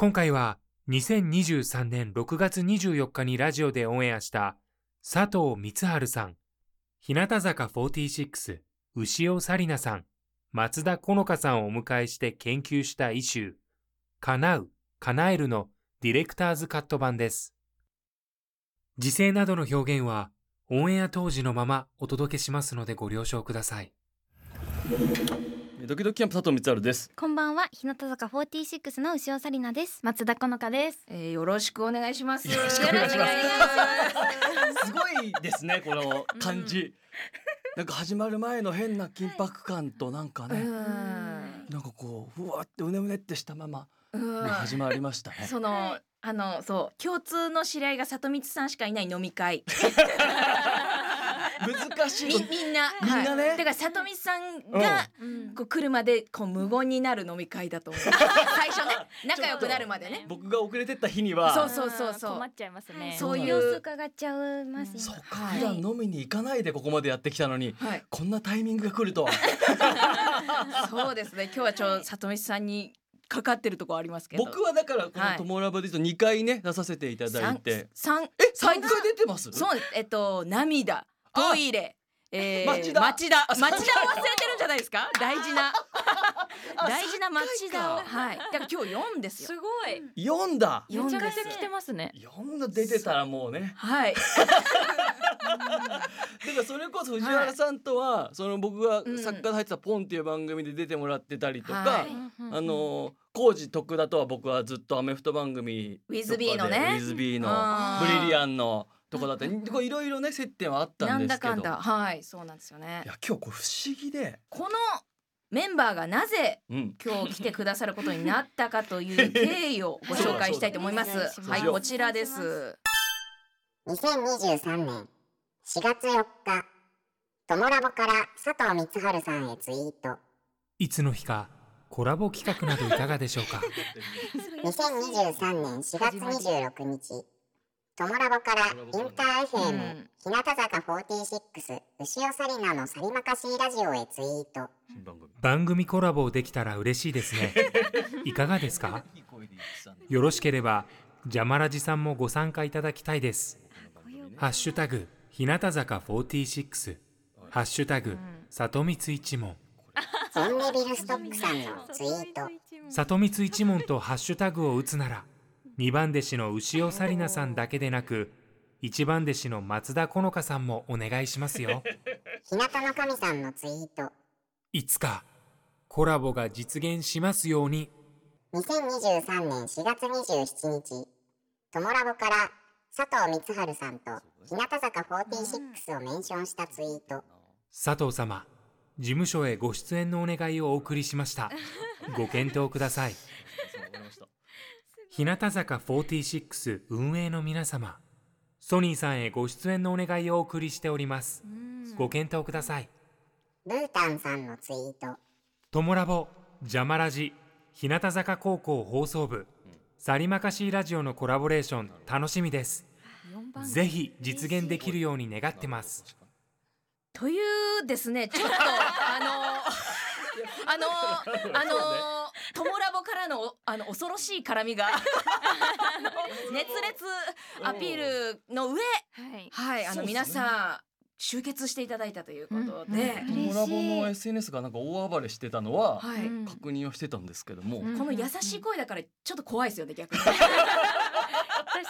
今回は2023年6月24日にラジオでオンエアした佐藤光晴さん日向坂46牛尾紗理奈さん松田好花さんをお迎えして研究したイシュー叶う叶えるのディレクターズカット版です時勢などの表現はオンエア当時のままお届けしますのでご了承ください。ドキドキキャンプ佐藤光晴です。こんばんは日向坂46の牛尾紗理奈です松田好花ですえーよろしくお願いします。よろしくお願いしますすすごいですねこの感じ。なんか始まる前の変な緊迫感となんかね、なんかこうふわってうねうねってしたまま始まりましたね。そのあのそう共通の知り合いが里光さんしかいない飲み会。難しいみ。みんなみんなねはいだから里光さんが、うんこう来るまでこう無言になる飲み会だと思う。最初ね仲良くなるまでね。僕が遅れてった日には、そうそうそうそう困っちゃいますねそういう様子伺っちゃいますそうか、はい普段飲みに行かないでここまでやってきたのに、はい。こんなタイミングが来るとは。そうですね。今日はちょ里光さんにかかってるところありますけど。僕はだからこはいの友ラボで言うと2回ね出させていただいて、三え三回出てます？そうえっと涙トイレ。えー、町田。町田。あ町田を忘れてるんじゃないですか？大事な。大事な町田を。三はい。だから今日四ですよ。すごい。読んだ。四です来てますね。読んだ出てたらもうね。はい。だからそれこそ藤原さんとは、その僕がうん。作家で入ってたポンっていう番組で出てもらってたりとか、はい。あの浩二徳田とは僕はずっとアメフト番組ウィズビーのね。ウィズビーの。ブリリアンのとこだったりこういろいろね接点はあったなんんですけど。だかんだ。はいそうなんですよね。いや今日こう不思議で、このメンバーがなぜうん、今日来てくださることになったかという経緯をご紹介したいと思います。はいこちらです。2023年4月4日、トモラボから佐藤光晴さんへツイート。いつの日かコラボ企画などいかがでしょうか？2023年4月26日、トモラボからインター FM、うん。日向坂46、牛尾紗理奈のサリマカシーラジオへツイート。新番組。コラボできたら嬉しいですね。いかがですか？よろしければジャマラジさんもご参加いただきたいです。ハッシュタグ日向坂46ハッシュタグ里光一門。ゾンレビルストックさんのツイート。里光一門とハッシュタグを打つなら2番弟子の牛尾紗理奈さんだけでなく1番弟子の松田好花さんもお願いしますよ。日向の神さんのツイート。いつかコラボが実現しますように。2023年4月27日、トモラボから佐藤光晴さんと日向坂46をメンションしたツイート。佐藤様事務所へご出演のお願いをお送りしました。ご検討ください 日向坂46運営の皆様ソニーさんへご出演のお願いをお送りしております。ご検討ください。ブータンさんのツイート。トモラボジャマラジ日向坂高校放送部サリマカシーラジオのコラボレーション楽しみです。ぜひ実現できるように願ってます。というですねちょっとあのあのあのトモラボからのあの恐ろしい絡みが 熱烈アピールの上はい。はいあの皆さん集結していただいたということで、うん。トモラボの SNS がなんか大暴れしてたのは確認をしてたんですけども、うん。この優しい声だからちょっと怖いですよね逆に。確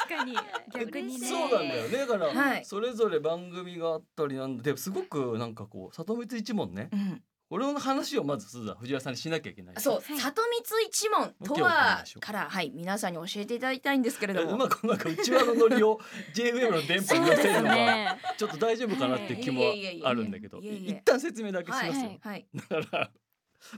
かに。逆にね。そうなんだよね。だから、はい。それぞれ番組があったりなんですごくなんかこう里光一門ね。うん俺の話をまずすずは藤原さんにしなきゃいけない。そう、はい。里光一門とはからはい皆さんに教えていただきたいんですけれども。うまくなんか内輪のノリを JWM の電波に乗せるのがね。ちょっと大丈夫かなってい。う気もあるんだけど。一旦説明だけしますよ、はいはい。だから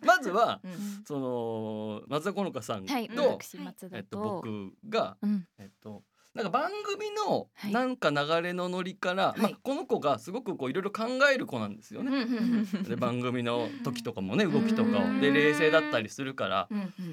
まずはうん。その松田好花さんと、はいうん私松えっと、僕が、うん。えっと、なんか番組のはい。なんか流れのノリから、い。まあ、この子がすごくこういろいろ考える子なんですよね。んうんで番組の時とかもね 動きとかうんを。で冷静だったりするから。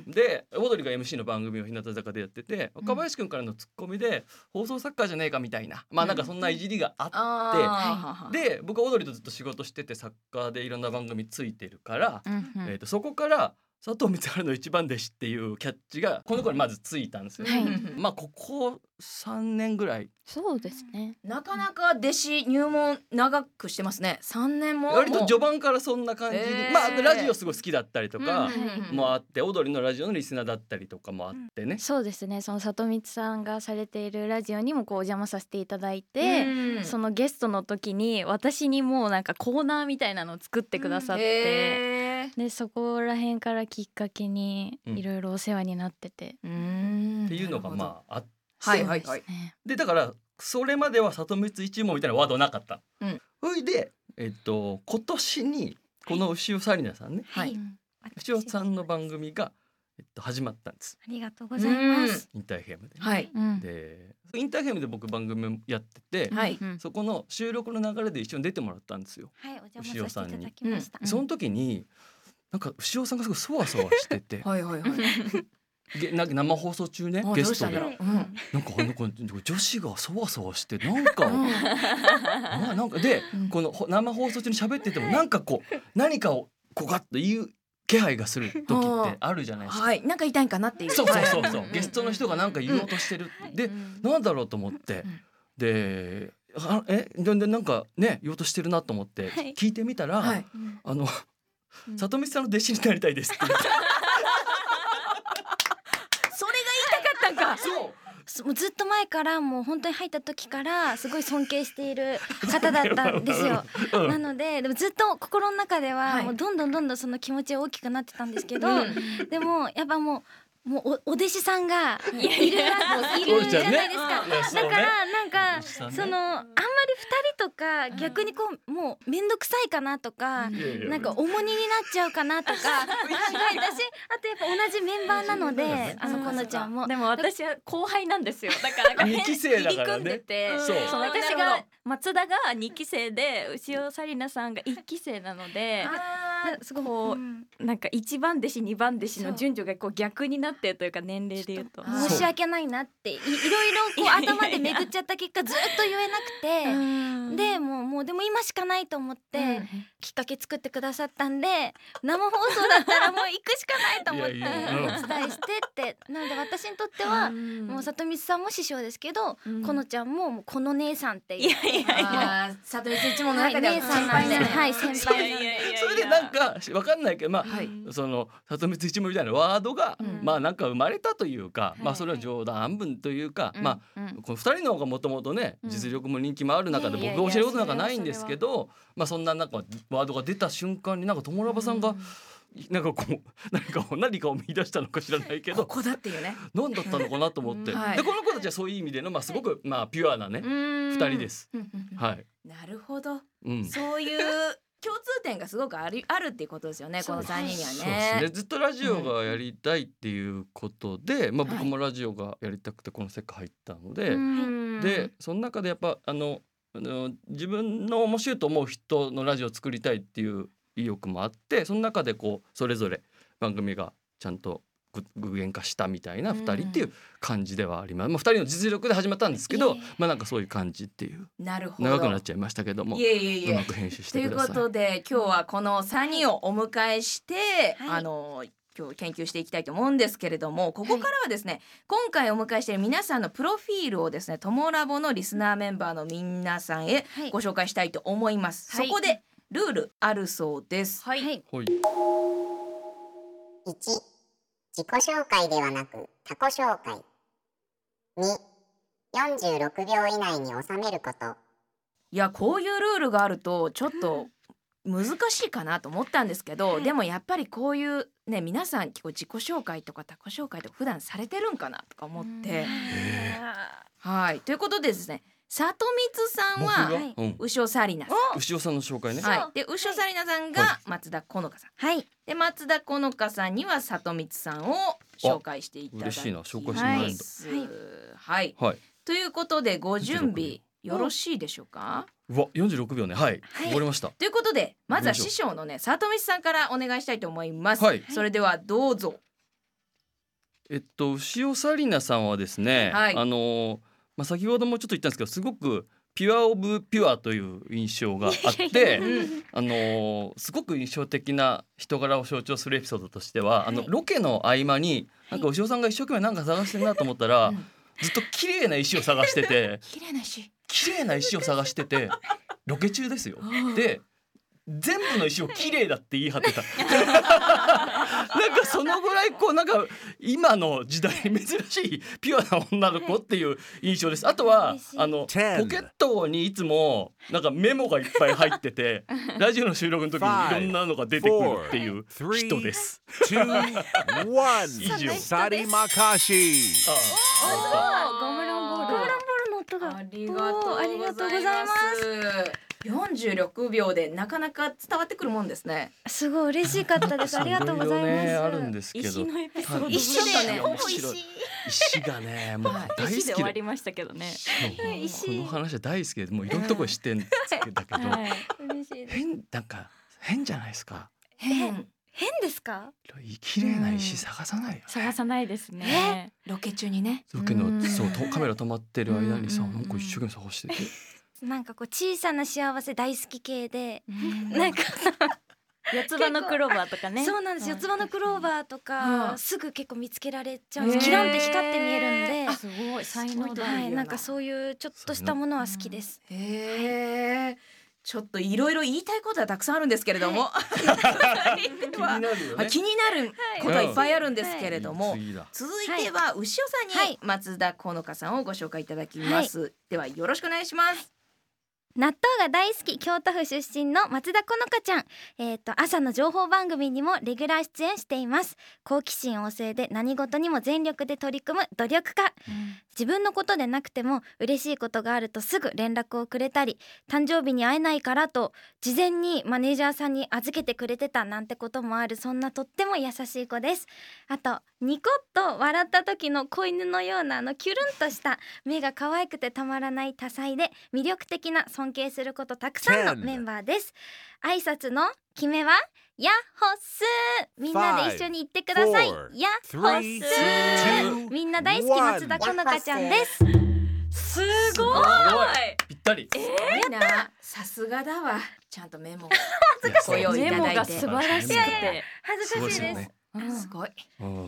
でオードリーが MC の番組を日向坂でやってて若林くんからのツッコミで放送作家じゃねえかみたいな。まあなんかそんないじりがあって、で僕はオードリーとずっと仕事してて作家でいろんな番組ついてるから、えー、とそこから佐藤光晴の一番弟子っていうキャッチがこの子にまずついたんですよ。はい。まあここ3年ぐらい。そうですね。なかなか弟子入門長くしてますね。三年も。割と序盤からそんな感じに、えー。まあラジオすごい好きだったりとかうんうんうんもあって、オードリーのラジオのリスナーだったりとかもあってね、そうですね。その里光さんがされているラジオにもこうお邪魔させていただいて、うんそのゲストの時に私にもうなんかコーナーみたいなのを作ってくださって、へー。でそこら辺からきっかけにうん。いろいろお世話になってて、うん。っていうのがあ。まああって、はいはい。はいでだからそれまでは里光一門みたいなワードなかった。うん。それでえっと今年にこの牛尾紗理奈さんね、はい。うん。牛尾さんの番組が、えっと、始まったんです。ありがとうございます。インター FM で。はい。うん。でインター FM で僕番組やってて、はい。うんそこの収録の流れで一緒に出てもらったんですよ。はい、お邪魔させていただきました。その時になんか牛尾さんがすごいそわそわしてて。はいはいはい。げな生放送中ねあゲストで。どうんなんかあの子女子がそわそわしてなんか あなんかでうん。このほ生放送中に喋っててもなんかこう何かをこうガッと言う気配がする時ってあるじゃないですか。はい、なんか言いたいんかなっていう。そうそうそうそう。はいゲストの人がなんか言おうとしてる。でうん。なんだろうと思って。うん。であえででなんかね言おうとしてるなと思ってはい。聞いてみたら、はい。あのうん。里見さんの弟子になりたいですって言ってそれが言いたかったんか。そうそもうずっと前からもう本当に入った時からすごい尊敬している方だったんですよ。うん。なのででもずっと心の中でははい。もうどんどんどんどんその気持ちが大きくなってたんですけど、うん。でもやっぱもうもうおお弟子さんがいるいるじゃないですか。だからなんかそのあんまり二人とか逆にこうもう面倒くさいかなとか、なんか重荷になっちゃうかなとか考えたしあとやっぱ同じメンバーなのであのこのちゃんも。でも私は後輩なんですよ。だから入り組んでてそう。そう私が松田が2期生で牛尾紗理奈さんが1期生なのであすごいこううん。なんか1番弟子2番弟子の順序がこう逆になってるというか年齢で言うと。あ申し訳ないなっていいろいろこう 頭で巡っちゃった結果ずっと言えなくてでもうもうでも今しかないと思って、きっかけ作ってくださったんで生放送だったらもう行くしかないと思ってお伝えしてってなので私にとっては、もう里光さんも師匠ですけど、うん。このちゃんももうこの姉さんっていう。いやいやいや。里光一門のはい中では姉さんなんではい先そ輩れなんでそれでなんかわかんないけどまあ、はい。その里光一門みたいなワードが、うん。まあなんか生まれたというか、い。まあそれは冗談半分というか、うん。まあうん。この二人の方がもともとねうん。実力も人気もある中で僕が教えることなんかないんですけど、まあそんななんかワードが出た瞬間になんか友ラバさんが、なんかこう何かを何かを見出したのか知らないけど。ここだっていうね。何だったのかなと思って、うん。はい。でこの子たちはそういう意味でのまあすごくまあピュアなね、二二人です。はい、なるほど。うん。そういう共通点がすごくあるあるっていうことですよね。この三人にはそうですね。ね。ずっとラジオがやりたいっていうことで、まあ、はい。僕もラジオがやりたくてこの世界入ったので、うん。でその中でやっぱあのあの自分の面白いと思う人のラジオを作りたいっていう意欲もあってその中でこうそれぞれ番組がちゃんとぐ具現化したみたいな二人っていう感じではあります。まあ二人の実力で始まったんですけど、いえいえ。まあなんかそういう感じっていうなるほど。長くなっちゃいましたけども、いえいえいうえまく編集しというこてください。とで今日はこの3人をお迎えして、はい。あの今日研究していきたいと思うんですけれどもここからはですね、今回お迎えしている皆さんのプロフィールをですねトモラボのリスナーメンバーの皆さんへはい。ご紹介したいと思います、はい。そこでルールあるそうです。はい、はい。1自己紹介ではなく他己紹介。2 46秒以内に収めること。いやこういうルールがあるとちょっと難しいかなと思ったんですけど、はいでもやっぱりこういうね皆さん結構自己紹介とか他己紹介とか普段されてるんかなとか思って。はい。ということでですね里光さん僕はが、はい。うん、牛尾紗理奈牛尾さんの紹介ね。さん、はい、で牛尾紗理奈さんが松田好花さん、はい。で松田好花さんには里光さんを紹介していただき嬉しいな紹介してもらえるはい、はい。ということでご準備よろしいでしょうか、うわ、四十六秒ね。はい。はい。わかりました。ということでまずは師匠のね里光さんからお願いしたいと思います、はい。それではどうぞ。えっと牛尾紗理奈さんはですね、はい。あのーまあ先ほどもちょっと言ったんですけど、すごくピュアオブピュアという印象があって、うんあのーすごく印象的な人柄を象徴するエピソードとしては、あのはいロケの合間になんか牛尾さんが一生懸命なんか探してるなと思ったら、うん。ずっと綺麗な石を探してて 綺麗なし綺麗な石を探しててロケ中ですよ。で全部の石を綺麗だって言い張ってた。なんかそのぐらいこうなんか今の時代に珍しいピュアな女の子っていう印象です。あとはあのポケ10ットにいつもなんかメモがいっぱい入っててラジオの収録の時にいろんなのが出てくるっていう人です。two, one. 以上 Sari Makashi. あゴムランボール。ゴムランボールの音が。ありがとうございます46秒でなかなか伝わってくるもんですね。すごい嬉しかったです。ありがとうございます。ねあるんですけど。石のエピソード一緒だよね石がねもうはい大石で好きで。終わりましたけどね。この話は大好きでもういろんなところ知ってんだけど、変なんか変じゃないですか。変。変ですか？綺麗な石探さないよね、探さないですね。ロケ中にね。ロケのそうとカメラ止まってる間にさうん。なんか一生懸命探しててなんかこう小さな幸せ大好き系でなんか 四つ葉のクローバーとかね。そうなんです。よ四つ葉のクローバーとうかん。すぐ結構見つけられちゃうんですキランって光って見えるんで。すごい才能だ。はいなんかそういうちょっとしたものは好きです。へえ。ちょっといろいろ言いたいことはたくさんあるんですけれども、気になるよまあ気になることはいっぱいあるんですけれども、続いては牛尾さんはい。に松田好花さんをご紹介いただきます。ではよろしくお願いします。納豆が大好き京都府出身の松田好花ちゃん。えっ、と朝の情報番組にもレギュラー出演しています。好奇心旺盛で何事にも全力で取り組む努力家。自分のことでなくても嬉しいことがあるとすぐ連絡をくれたり誕生日に会えないからと事前にマネージャーさんに預けてくれてたなんてこともある。そんなとっても優しい子です。あとニコッと笑った時の子犬のようなあのキュルンとした目が可愛くてたまらない多彩で魅力的な尊敬することたくさんのメンバーです。挨拶の決めはヤッホッスーみんなで一緒に言ってください。ヤッホッスみんな大好き松田好花ちゃんです。すすごい。ぴったり。すごいな。さすがだわ。ちゃんとメモ。をい。やご用意いメ。モが素晴らしくて。恥ずかしいですすごい。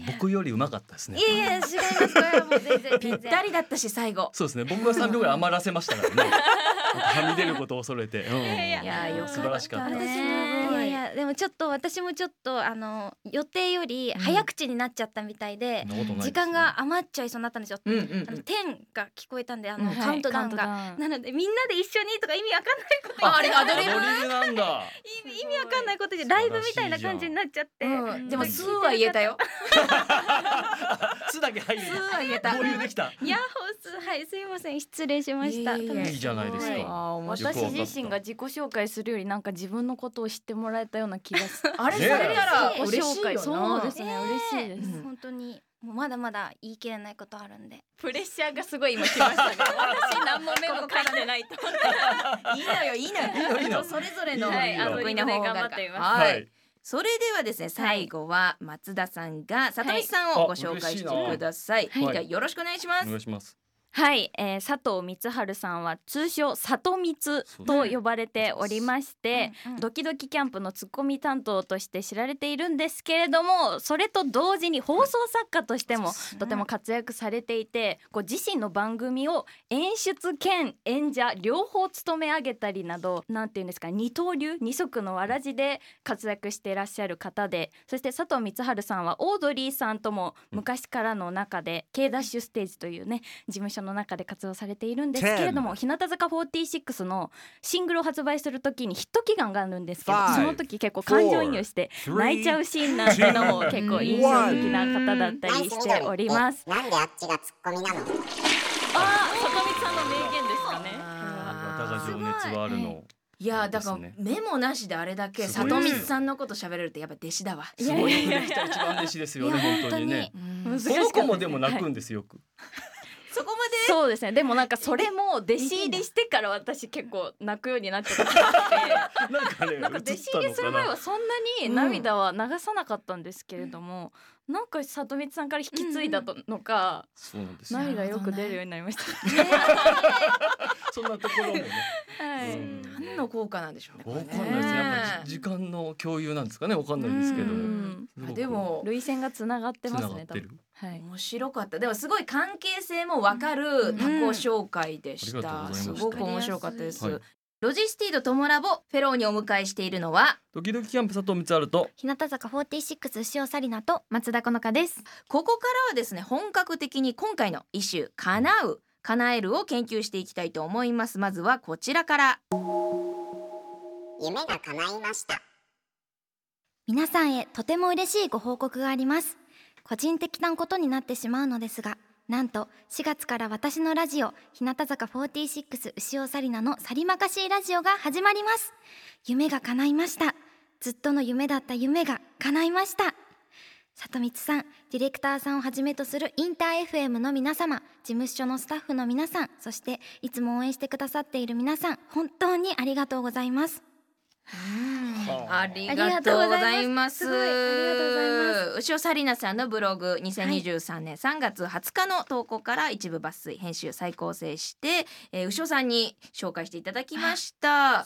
僕よりうまかったですね。いやいや違います。もう全然 ぴったりだったし最後。そうですね。僕は3秒ぐらい余らせましたからね。はみ出ることを恐れて、うん、いやよ素晴らしかった。私も。ねいやいやでもちょっと私もちょっとあの予定より早口になっちゃったみたいで時間が余っちゃいそうになったんですよ。うんうんあの点が聞こえたんであのうん。カウントダウンが。はいなのでみんなで一緒にとか意味わかんないことああれアドリブ 意味意味わかんないことでライブみたいな感じになっちゃって。うん。でも数は言えたよ。「つ」だけ入る。数は言えた。合流できた。ヤッホースはいすいません失礼しました。いえいじゃないですか、私自身が自己紹介するよりなんか自分のことを知ってもらえたような気がする。あれねされたら自己嬉しいよな。そうですね、えー嬉しいです、うん。本当にもうまだまだ言い切れないことあるんで。プレッシャーがすごい今来ましたね。私何もメモ書いてないと いいのよいいのよ。それぞれのいいあるから。頑張ってみます。ははいい。それではですね最後は松田さんが里見さんをご紹介してください、はいではよろしくお願いします、お願いしますはい、えー、佐藤光晴さんは通称里光と呼ばれておりまして、うんうん。ドキドキキャンプのツッコミ担当として知られているんですけれどもそれと同時に放送作家としてもとても活躍されていてこう自身の番組を演出兼演者両方務め上げたりなどなんていうんですか二刀流二足のわらじで活躍していらっしゃる方でそして佐藤光晴さんはオードリーさんとも昔からの中で K ダッシュステージというね事務所の中で活動されているんですけれども日向坂46のシングルを発売する時にヒット祈願があるんですけどその時結構感情移入して泣いちゃうシーンなんてのも結構印象的な方だったりしております。なんであっちがツッコミなの？あー、里見さんの名言ですかね。あー。綿が情熱はあるのいやだからメモなしであれだけ里光さんのこと喋れるってやっぱ弟子だわ。すごい。よくできた一番弟子ですよねいや本当に。ねうんその子もでも泣くんですよ。くそこまで？そうですね。でもなんかそれも弟子入りしてから私結構泣くようになっちゃった。なんかねなんか弟子入りする前はそんなに涙は流さなかったんですけれども、なんか里光さんから引き継いだのか、そうなんですよ。涙よく出るようになりました。そんなところもね。はい。うん。何の効果なんでしょうねこれわかんないですね。やっぱじ時間の共有なんですかね。わかんないですけど。でも涙腺がつながってますね。繋がってる。多分はい。面白かった。でもすごい関係性もわかる他己紹介でした、すごく面白かったです、はい。 LOGISTEED トモラボフェローにお迎えしているのは？ドキドキキャンプ佐藤満春と。日向坂46潮紗理菜と松田好花です。ここからはですね本格的に今回のイシュー叶う叶えるを研究していきたいと思います。まずはこちらから。夢が叶いました。皆さんへとても嬉しいご報告があります個人的なことになってしまうのですがなんと4月から私のラジオ日向坂46牛尾紗理奈のさりまかしいラジオが始まります。夢が叶いました。ずっとの夢だった夢が叶いました。里光さんディレクターさんをはじめとするインター FM の皆様事務所のスタッフの皆さんそしていつも応援してくださっている皆さん本当にありがとうございます。ありがとうございます。ありがとうございますすごい。ありがとうございます牛尾紗理奈さんのブログ2023年3月20日の投稿から一部抜粋編集再構成して、えー、牛尾さんに紹介していただきました。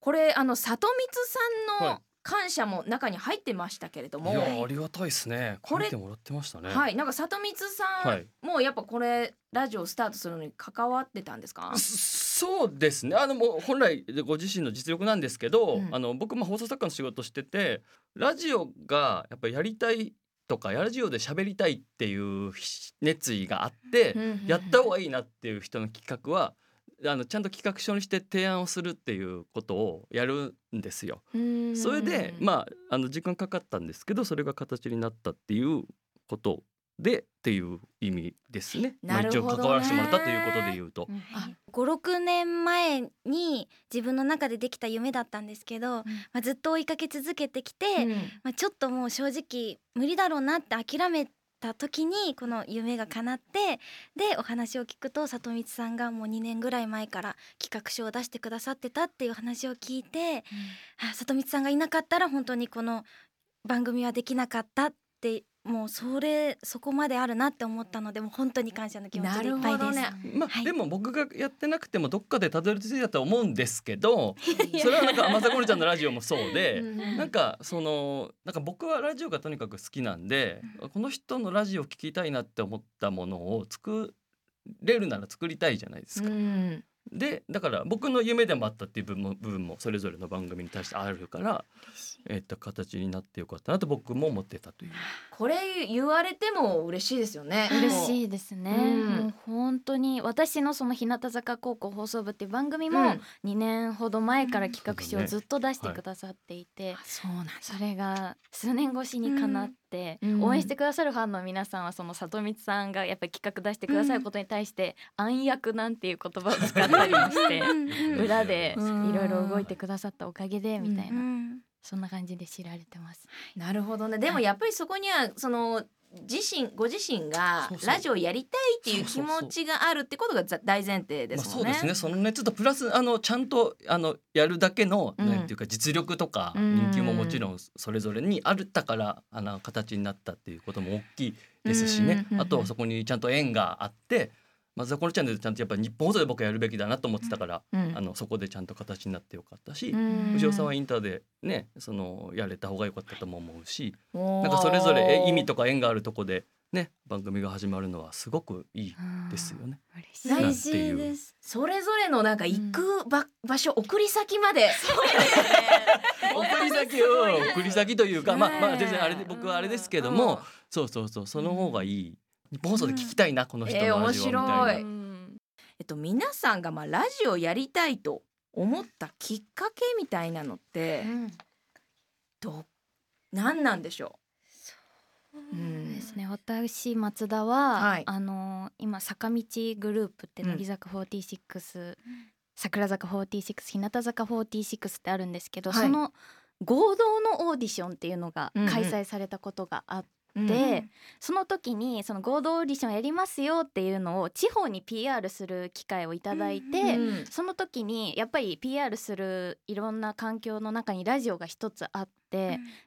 これあの里光さんはい。の感謝も中に入ってましたけれども、いやありがたいですね。これ書いてもらってましたね。はい、なんか里光さん、はい。もうやっぱこれラジオスタートするのに関わってたんですか？そうですね。あのもう本来ご自身の実力なんですけど、うん。あの僕も放送作家の仕事しててラジオがやっぱりやりたいとかラジオで喋りたいっていう熱意があって、やった方がいいなっていう人の企画はあのちゃんと企画書にして提案をするっていうことをやるんですよ。それでまああの時間かかったんですけどそれが形になったっていうことでっていう意味ですね。まあ一応なるほどね。関わらせてもらったということで言うと。あ56年前に自分の中でできた夢だったんですけど、まあ、ずっと追いかけ続けてきて、うん。まあ、ちょっともう正直無理だろうなって諦めた時にこの夢が叶ってでお話を聞くと里光さんがもう2年ぐらい前から企画書を出してくださってたっていう話を聞いて、あ里光さんがいなかったら本当にこの番組はできなかったってもうそれそこまであるなって思ったのでもう本当に感謝の気持ちでいっぱいです。なるほどねまあ、はいでも僕がやってなくてもどっかでたどり着いたと思うんですけど それはなんかまさこねちゃんのラジオもそうでなんかそのなんか僕はラジオがとにかく好きなんでこの人のラジオ聞きたいなって思ったものを作れるなら作りたいじゃないですか。うんでだから僕の夢でもあったっていう部分も部分もそれぞれの番組に対してあるから、えっと形になってよかったなと僕も思ってたという。これ言われても嬉しいですよね。嬉しいですね、うん。もう本当に私のその日向坂高校放送部っていう番組もうん。2年ほど前から企画書うんをずっと出してくださっていて、そうなんだ。それが数年越しにかなって、うん。応援してくださるファンの皆さんはその里光さんがやっぱり企画出してくださることに対して「暗躍」なんていう言葉を使ったりもして裏でうん。いろいろ動いてくださったおかげでみたいな、うんそんな感じで知られてます。なるほどね。でもやっぱりそこにはその自身ご自身がラジオやりたいっていう気持ちがあるってことがざ大前提でまあ、すもんね。そうですね。その熱とプラスあのちゃんとあのやるだけの、うん。なんていうか実力とかうん。人気ももちろんそれぞれにあるったからあの形になったっていうことも大きいですしね、うん。あとはそこにちゃんと縁があってまずはこのチャンネルでちゃんとやっぱ日本放送で僕はやるべきだなと思ってたから、うん。あのそこでちゃんと形になってよかったし、うん。藤尾さんはインターでねそのやれた方が良かったとも思うしなんかそれぞれえ意味とか縁があるとこでね番組が始まるのはすごくいいですよね。嬉しい。ですそれぞれのなんか行くば、場所送り先まで。送り先を送り先というか、まあまあ全然あれ僕はあれですけども、そうそうそうその方がいい。日本放送で聞きたいな、この人のラジオみたいな。えー面白いえっと皆さんがまあラジオやりたいと思ったきっかけみたいなのってど何なんでしょう？うんですね。私松田は、はい。あの今坂道グループってうん。乃木坂46、桜坂46日向坂46ってあるんですけど、はい。その合同のオーディションっていうのがうんうん。開催されたことがあって、うん。でその時にその合同オーディションやりますよっていうのを地方に PR する機会をいただいて、うんその時にやっぱり PR するいろんな環境の中にラジオが一つあって、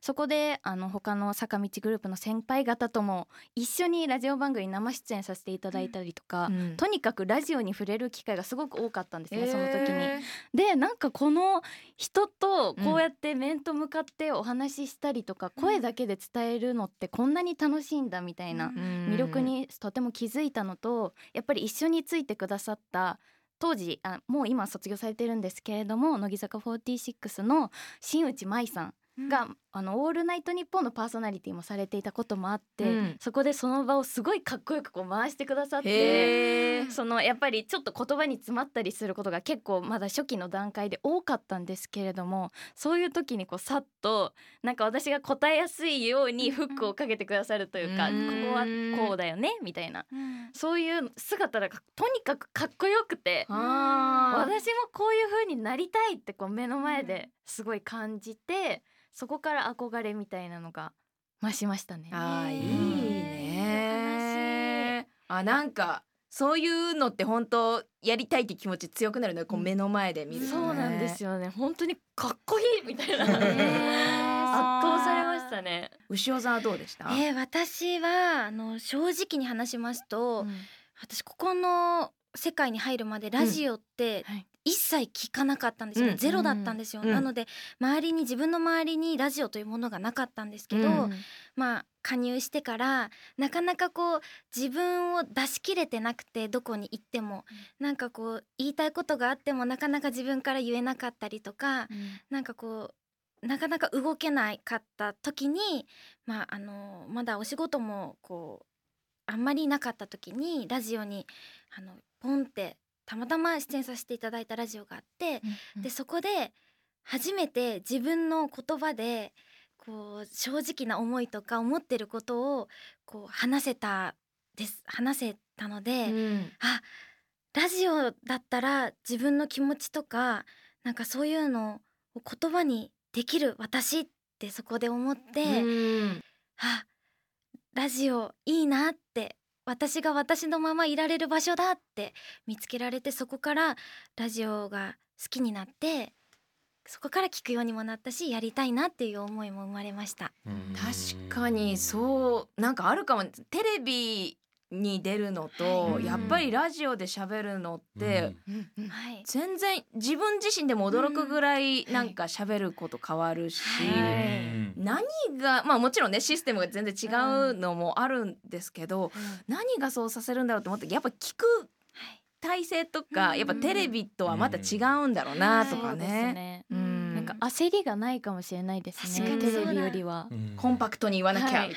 そこであの他の坂道グループの先輩方とも一緒にラジオ番組に生出演させていただいたりとか、うん。とにかくラジオに触れる機会がすごく多かったんですね、その時に。えでなんかこの人とこうやって面と向かってお話ししたりとか、声だけで伝えるのってこんなに楽しいんだみたいなー魅力にとても気づいたのとやっぱり一緒についてくださった当時あもう今卒業されてるんですけれども乃木坂46の新内舞さんが、あのオールナイトニッポンのパーソナリティもされていたこともあって、うん。そこでその場をすごいかっこよくこう回してくださって。そのやっぱりちょっと言葉に詰まったりすることが結構まだ初期の段階で多かったんですけれどもそういう時にこうさっとなんか私が答えやすいようにフックをかけてくださるというか、うん。ここはこうだよねみたいな。そういう姿がとにかくかっこよくて私もこういう風になりたいってこう目の前ですごい感じてそこから憧れみたいなのが増しましたね。あーいいうんね。あなんかそういうのって本当やりたいって気持ち強くなるね。こう目の前で見るとね、そうなんですよね本当にかっこいいみたいなね圧倒されましたね。牛尾さんはどうでした？えー私はあの正直に話しますと、私ここの世界に入るまでラジオってはい。一切聞かなかったんですよね、うんゼロだったんですよ、うん。なので周りに自分の周りにラジオというものがなかったんですけど、うん。まあ加入してからなかなかこう自分を出し切れてなくてどこに行っても、なんかこう言いたいことがあってもなかなか自分から言えなかったりとか、なんかこうなかなか動けないかった時にまああのまだお仕事もこうあんまりなかった時にラジオにあのポンってたまたま出演させていただいたラジオがあって、でそこで初めて自分の言葉でこう正直な思いとか思ってることをこう話せたです話せたので、うん。あラジオだったら自分の気持ちとかなんかそういうのを言葉にできる私ってそこで思って、うん。あラジオいいなって私が私のままいられる場所だって見つけられてそこからラジオが好きになってそこから聞くようにもなったしやりたいなっていう思いも生まれました。確かにそうなんかあるかも。テレビに出るのと、はい。やっぱりラジオで喋るのって、はい、全然自分自身でも驚くぐらいうんなんか喋ること変わるし、はい何がまあもちろんねシステムが全然違うのもあるんですけど、何がそうさせるんだろうと思ってやっぱ聞くはい。体制とか、うんやっぱテレビとはまた違うんだろうなとかね。ね。うんか焦りがないかもしれないですね。確かに。テレビよりは。コンパクトに言わなきゃ。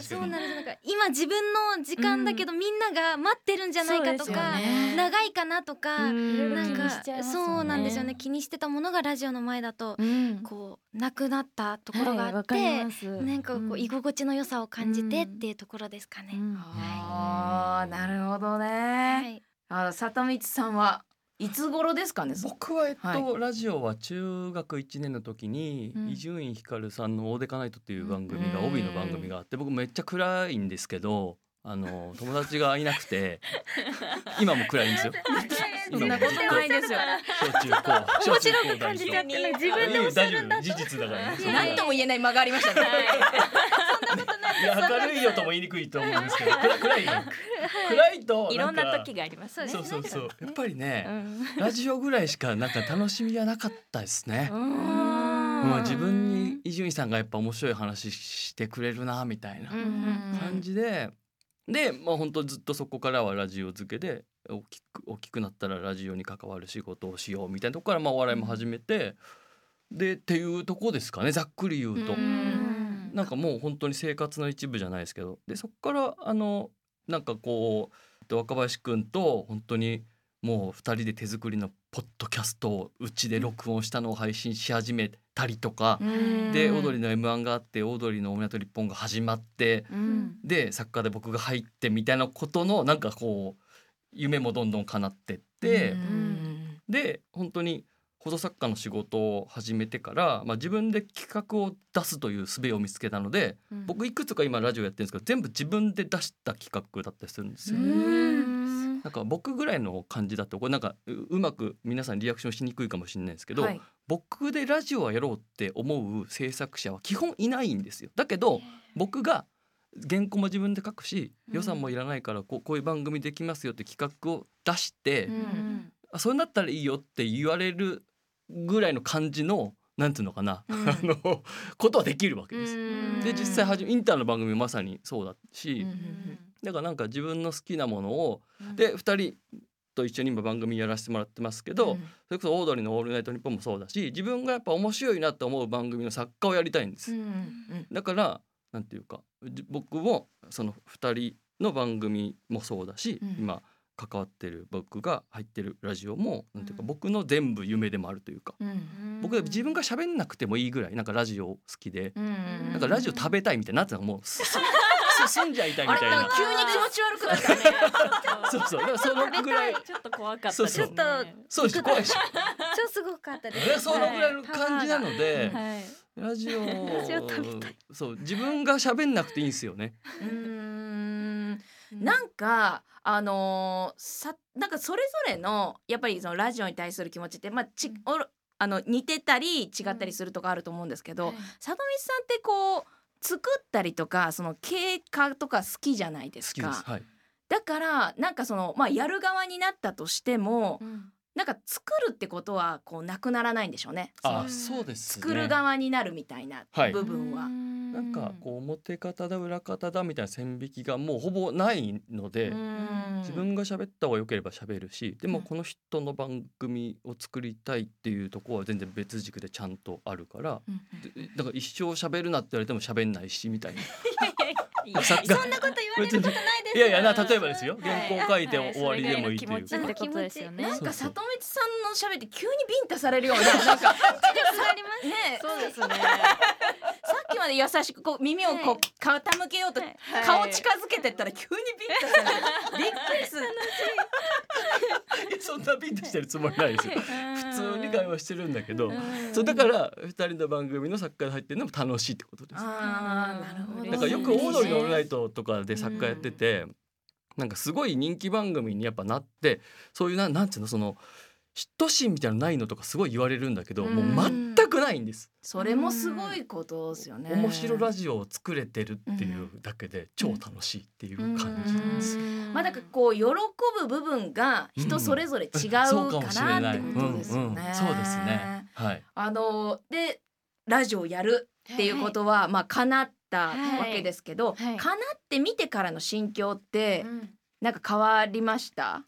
そうなんです。なんか今自分の時間だけど、みんなが待ってるんじゃないかとか、ね。長いかなとか、なんかね。そうなんですよね。気にしてたものがラジオの前だと、うん。こうなくなったところがあって、ります。なんかこう、うん。居心地の良さを感じてっていうところですかね。うん。あーなるほどね。はい、あ里光さんはいつ頃ですかね僕はえっと、はラジオは中学1年の時にうん。伊集院光さんの「オーデカナイト」っていう番組がうん。帯の番組があって僕めっちゃ暗いんですけどあの友達がいなくて 今も暗いんですよ。そんなことないですよ。小中高面白く感じちゃってね自分でおっしゃるんだと。事実だからね。何とも言えない間がありましたね。いや明るいよとも言いにくいと思うんですけど暗暗いよ。暗い。といろんなか時がありますね。そうそうそう。やっぱりね、うん。ラジオぐらいしかなんか楽しみはなかったですね。もう自分に伊集院さんがやっぱ面白い話してくれるなみたいな感じで、でまあ本当ずっとそこからはラジオ付けで大きく大きくなったらラジオに関わる仕事をしようみたいなとこからまあお笑いも始めて、でっていうとこですかねざっくり言うと。うんなんかもう本当に生活の一部じゃないですけど。でそこからあのなんかこう若林くんと本当にもう二人で手作りのポッドキャストをうちで録音したのを配信し始めたりとか、でオードリーの m 1があってオードリーの「オールナイトニッポン」が始まってうん。で作家で僕が入ってみたいなことのなんかこう夢もどんどん叶ってって、で本当に放送作家の仕事を始めてから、まあ、自分で企画を出すという術を見つけたので、うん。僕いくつか今ラジオやってるんですけど全部自分で出した企画だったりするんですよ。なんか僕ぐらいの感じだとこれなんかううまく皆さんリアクションしにくいかもしれないですけど、はい。僕でラジオはやろうって思う制作者は基本いないんですよ。だけど僕が原稿も自分で書くし予算もいらないからこうこういう番組できますよって企画を出して、うん。あそれだったらいいよって言われるぐらいの感じのなんていうのかな、うん。あのことはできるわけです。うん。で実際はじめインターの番組もまさにそうだし、うんだからなんか自分の好きなものを、うん。で2人と一緒に今番組やらせてもらってますけど、それこそオードリーの「オールナイトニッポン」もそうだし自分がやっぱ面白いなと思う番組の作家をやりたいんです。うんだからなんていうかじ僕もその2人の番組もそうだし、うん。今関わってる僕が入ってるラジオもなんていうかうん僕の全部夢でもあるというか、うん僕自分が喋んなくてもいいぐらいなんかラジオ好きで、うんなんかラジオ食べたいみたいななんてもうす す住んじゃいたいみたいな。急に気持ち悪くなったね。そうそうだからそのぐらいちょっと怖かったそうそう。ですねそうでしょ怖いし。超すごかったですね。そのぐらいの感じなので、はい。ラジオラジオ食べたそう自分が喋んなくていいんですよね。うーん。なんかあのーさなんかそれぞれのやっぱりそのラジオに対する気持ちってまあちおろあの似てたり違ったりするとかあると思うんですけど、はいさとみさんってこう作ったりとかその経過とか好きじゃないですかす。はい。だからなんかそのまあやる側になったとしてもうんなんか作るってことはこうなくならないんでしょうね。あ、そうですね。作る側になるみたいなはい部分は。なんかこう表方だ裏方だみたいな線引きがもうほぼないので、うん。自分が喋った方が良ければ喋るしでもうん。この人の番組を作りたいっていうところは全然別軸でちゃんとあるから、うんでだから一生喋るなって言われても喋んないしみたいな。そんなこと言われることないですいやいやな例えばですよ。はい原稿書いてはい終わりでもいいという。かそれぐらいの気持ち。なんか里道さんの喋って急にビンタされるようななんか。さありますね。そうですね。さっきまで優しくこう耳をこう傾けようとはい。顔近づけてったら急にビンタされるびっくりする。そんなビンタしてるつもりないですよ。普通に会話してるんだけど、うん。そうだから二人の番組の作家で入ってるのも楽しいってことです。あーなるほどなんかよく「オードリーのオールナイトト」とかで作家やってて、なんかすごい人気番組にやっぱなってそういうななんていうのその嫉妬心みたいなのないのとかすごい言われるんだけど、もう全くないんです。それもすごいことですよね面白ラジオを作れてるっていうだけで超楽しいっていう感じなんです。まあだからこう喜ぶ部分が人それぞれ違うかな。ってことですよね。うんうんそうですね。はい。あのでラジオをやるっていうことは、まあ叶ったはいわけですけど、はい叶ってみてからの心境ってなんか変わりました？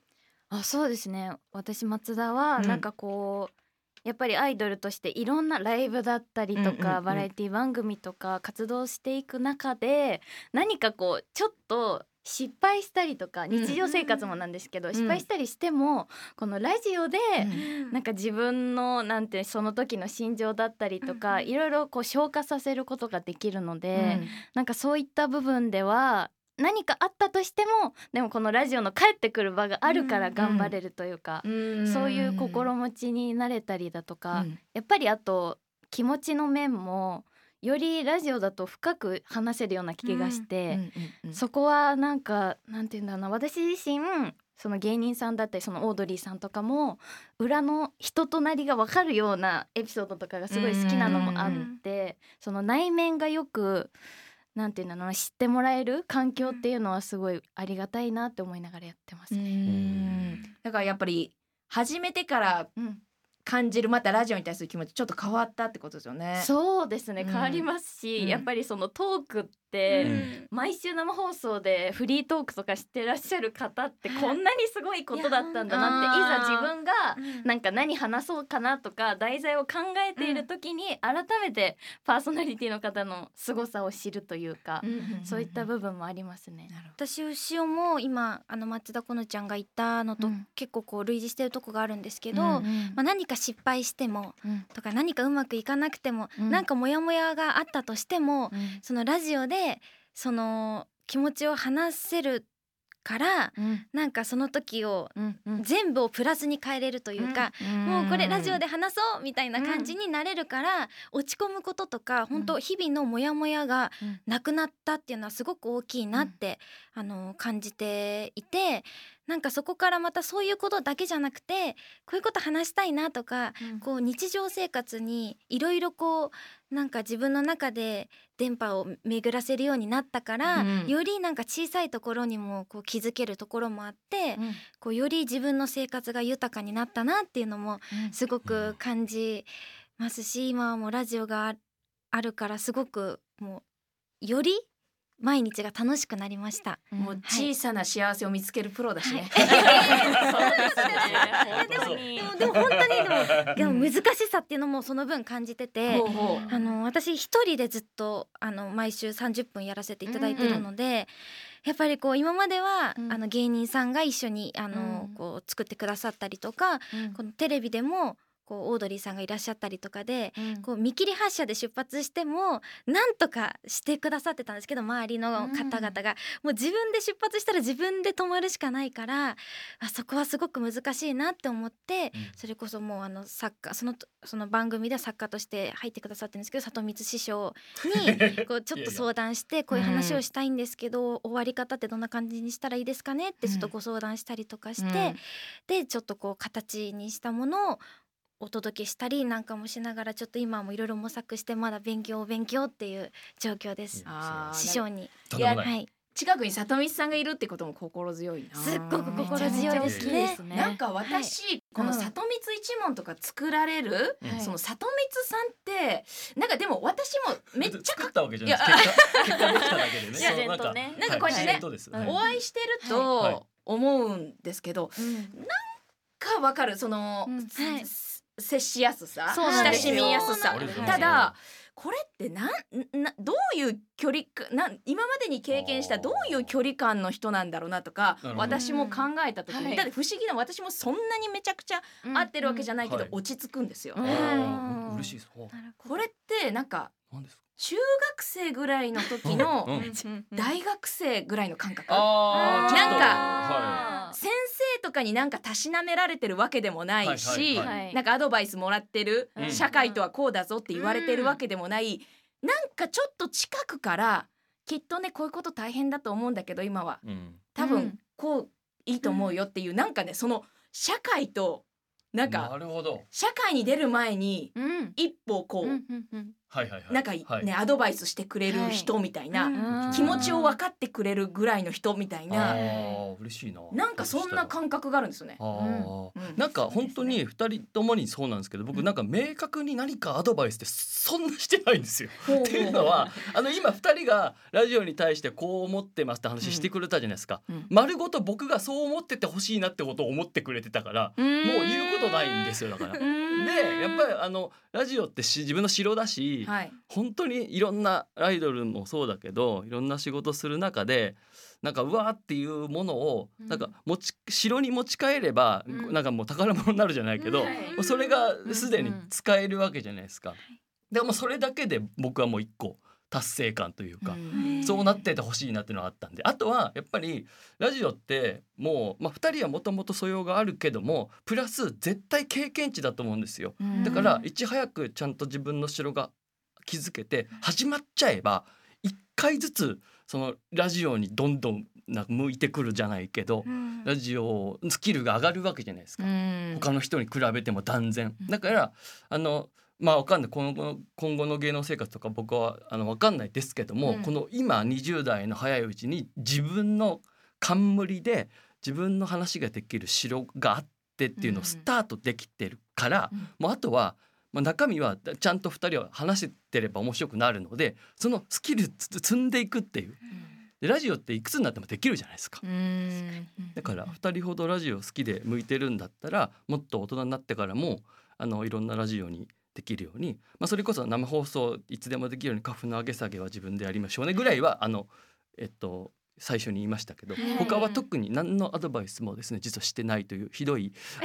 あそうですね私松田はうんなんかこう、やっぱりアイドルとしていろんなライブだったりとか、バラエティ番組とか活動していく中で何かこうちょっと失敗したりとか日常生活もなんですけど、ん。失敗したりしてもこのラジオで、うん。なんか自分のなんてその時の心情だったりとか、いろいろこう消化させることができるので、なんかそういった部分では何かあったとしてもでもこのラジオの帰ってくる場があるからうん頑張れるというか、そういう心持ちになれたりだとか、うん。やっぱりあと気持ちの面もよりラジオだと深く話せるような気がして、そこはなんかなんていうんだろうな私自身その芸人さんだったりそのオードリーさんとかも裏の人となりが分かるようなエピソードとかがすごい好きなのもあってその内面がよくなんていうんだろうな知ってもらえる環境っていうのはすごいありがたいなって思いながらやってます。うね。ん。だからやっぱり始めてからうん。感じるまたラジオに対する気持ちちょっと変わったってことですよね。そうですね。うん。変わりますし、うん。やっぱりそのトークっうて、ん。毎週生放送でフリートークとかしてらっしゃる方ってこんなにすごいことだったんだなっていざ自分がうん。なんか何話そうかなとか題材を考えている時に改めてパーソナリティの方の凄さを知るというか、そういった部分もありますね。私牛尾も今あの松田好乃ちゃんが言ったのとうん。結構こう類似してるとこがあるんですけど、うん。まあ、何か失敗してもうん。とか何かうまくいかなくても、うん。なんかモヤモヤがあったとしても、うん。そのラジオでその気持ちを話せるからうん。なんかその時をうんうん。全部をプラスに変えれるというか、もうこれラジオで話そうみたいな感じになれるから、落ち込むこととか本当日々のモヤモヤがうん。なくなったっていうのはすごく大きいなって、あの感じていてなんかそこからまたそういうことだけじゃなくてこういうこと話したいなとかうん。こう日常生活にいろいろこうなんか自分の中で電波を巡らせるようになったから、うん。よりなんか小さいところにもこう気づけるところもあって、うん。こうより自分の生活が豊かになったなっていうのもすごく感じますし今はもうラジオがああるからすごくもうより毎日が楽しくなりました。もう小さな幸せを見つけるプロだしね。でもでも本当にでもでも難しさっていうのもその分感じてて。あの私一人でずっとあの毎週30分やらせていただいてるので、やっぱりこう今までは、うん。あの芸人さんが一緒にあの、うん。こう作ってくださったりとか、このテレビでもこうオードリーさんがいらっしゃったりとかで、こう見切り発車で出発してもなんとかしてくださってたんですけど周りの方々が、もう自分で出発したら自分で止まるしかないからあそこはすごく難しいなって思って、それこそもうあの作家そのその番組では作家として入ってくださってるんですけど里光師匠に こうちょっと相談してこういう話をしたいんですけど、終わり方ってどんな感じにしたらいいですかねってちょっとご相談したりとかして、でちょっとこう形にしたものをお届けしたりなんかもしながらちょっと今もいろいろ模索してまだ勉強勉強っていう状況です。師匠に、い。はい、近くに里光さんがいるってことも心強いな。すっごく心強いですね。なんか私、この里光一門とか作られる、うんその里光さんってなんかでも私もめっちゃか作ったわけじゃない。です結果結果できただけでね。なんか自然とねなんかこうやってねはい。お会いしてるはい。と思うんですけど、かわかるその、うん。すはい接しやすさ親しみやすさ。ただこれってなんなどういう距離かなん今までに経験したどういう距離感の人なんだろうなとか私も考えた時に、はい。だって不思議な私もそんなにめちゃくちゃ合ってるわけじゃないけど、はい落ち着くんですよ。嬉しいです。ほうこれってなんか何ですか？中学生ぐらいの時のうん。うん。大学生ぐらいの感覚、あーちょっと。なんかは先生とかになんかたしなめられてるわけでもないし、はいはいはい。なんかアドバイスもらってる、うん。社会とはこうだぞって言われてるわけでもない、なんかちょっと近くからきっとねこういうこと大変だと思うんだけど今は。いうん。多分こういいと思うよっていう、なんかねその社会となんなかるほど。社会に出る前にうん。一歩こう、うんうんうんはいはいはい。なんかね、はい。アドバイスしてくれる人みたいな、うん。気持ちを分かってくれるぐらいの人みたいあな、ー嬉しいな。なんかそんな感覚があるんですよね。あー。うん。なんか本当に二人ともにそうなんですけど僕なんか明確に何かアドバイスってそんなしてないんですよ。っていうのはあの今二人がラジオに対してこう思ってますって話してくれたじゃないですか、うん。丸ごと僕がそう思っててほしいなってことを思ってくれてたからもう言うことないんですよだから。でやっぱりあのラジオってし自分の城だし、はい、本当にいろんなアイドルもそうだけどいろんな仕事する中でなんかうわーっていうものをうん。なんか持ち城に持ち帰れば、うん。なんかもう宝物になるじゃないけど、うん。それがすでに使えるわけじゃないですか。でもうそれだけで僕はもう一個達成感というか、うん。そうなっててほしいなっていうのがあったんで。あとはやっぱりラジオってもう、まあ、2人はもともと素養があるけどもプラス絶対経験値だと思うんですよ。だからいち早くちゃんと自分の城が築けて始まっちゃえば一回ずつそのラジオにどんどん向いてくるじゃないけどうん。ラジオスキルが上がるわけじゃないですか。うん。他の人に比べても断然。だからあのまあわかんない。今後の今後の芸能生活とか僕はあのわかんないですけども、うん。この今20代の早いうちに自分の冠で自分の話ができる城があってっていうのをスタートできてるから、うん。もうあとは、まあ、中身はちゃんと2人は話してれば面白くなるのでそのスキルつ積んでいくっていう。でラジオっていくつになってもできるじゃないですか。うん。だから2人ほどラジオ好きで向いてるんだったらもっと大人になってからもあのいろんなラジオにできるように、まあ、それこそ生放送いつでもできるように花粉の上げ下げは自分でやりましょうねぐらいはあのえっと最初に言いましたけどはい。他は特に何のアドバイスもですね実はしてないというひどい。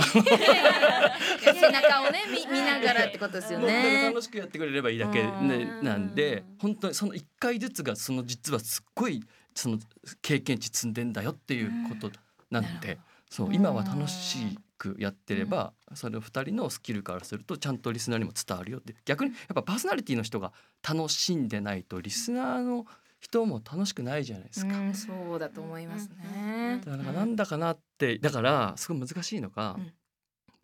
背中をね見 見ながらってことですよね。楽しくやってくれればいいだけ、ね、なんで本当にその1回ずつがその実はすっごいその経験値積んでんだよっていうことなので、そう今は楽しくやってれば、それを2人のスキルからするとちゃんとリスナーにも伝わるよって逆にやっぱパーソナリティの人が楽しんでないとリスナーの人も楽しくないじゃないですか。うんそうだと思いますね。だからなんだかなってだからすごい難しいのが、うん。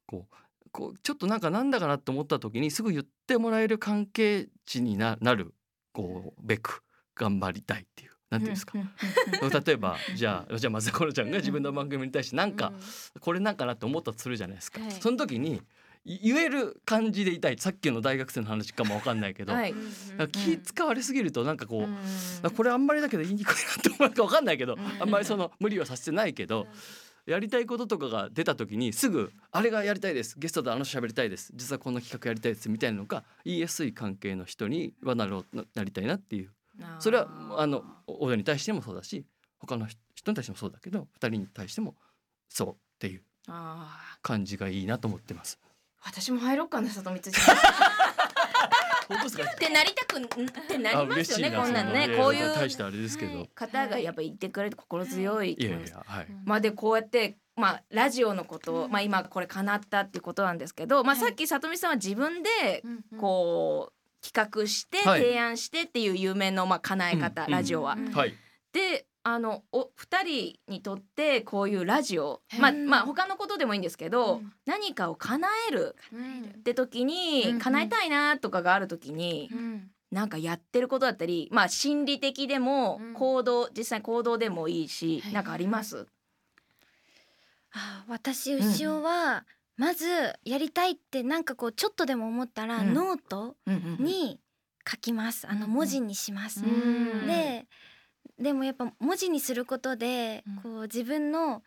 こうこうちょっとなんかなんだかなって思った時にすぐ言ってもらえる関係値にななるこうべく頑張りたいっていうなんていうんですか、例えばじゃあじゃあまずコロちゃんが自分の番組に対してなんか、これなんかなって思ったとするじゃないですか、はい。その時にい言える感じでいたい。さっきの大学生の話かもわかんないけど、はい。気使われすぎるとなんかこう、これあんまりだけど言いにくいなって思うか分かんないけど、んあんまりその無理はさせてないけど、やりたいこととかが出た時にすぐ「あれがやりたいです。ゲストであの人喋りたいです実はこの企画やりたいです」みたいなのが言いやすい関係の人にはなろうななりたいなっていう。それはあの親に対してもそうだし他の人に対してもそう。だけど2人に対してもそうっていう感じがいいなと思ってます。私も入ろうかな里光さん。本当ですかってなりたくんってなありますよね嬉しいなこんなんねこういう大してあれですけど、方がやっぱ言ってくれて心強いいやい気持ち。やはいまあでこうやってまあラジオのこと、まあ今これ叶ったっていうことなんですけど、まあさっき里見さんは自分でこう企画してはい。提案してっていう夢のまあ叶え方、うん。ラジオは。はい。であのお二人にとってこういうラジオ、まあまあ他のことでもいいんですけど、何かを叶えるって時に、うんうん。叶えたいなとかがある時に、なんかやってることだったりまあ心理的でもうん。行動、実際行動でもいいし、はい。なんかあります、あ私牛尾は、まずやりたいってなんかこうちょっとでも思ったら、うん。ノートうんうんに書きます。あの文字にします。うん。ででもやっぱ文字にすることで、こう自分の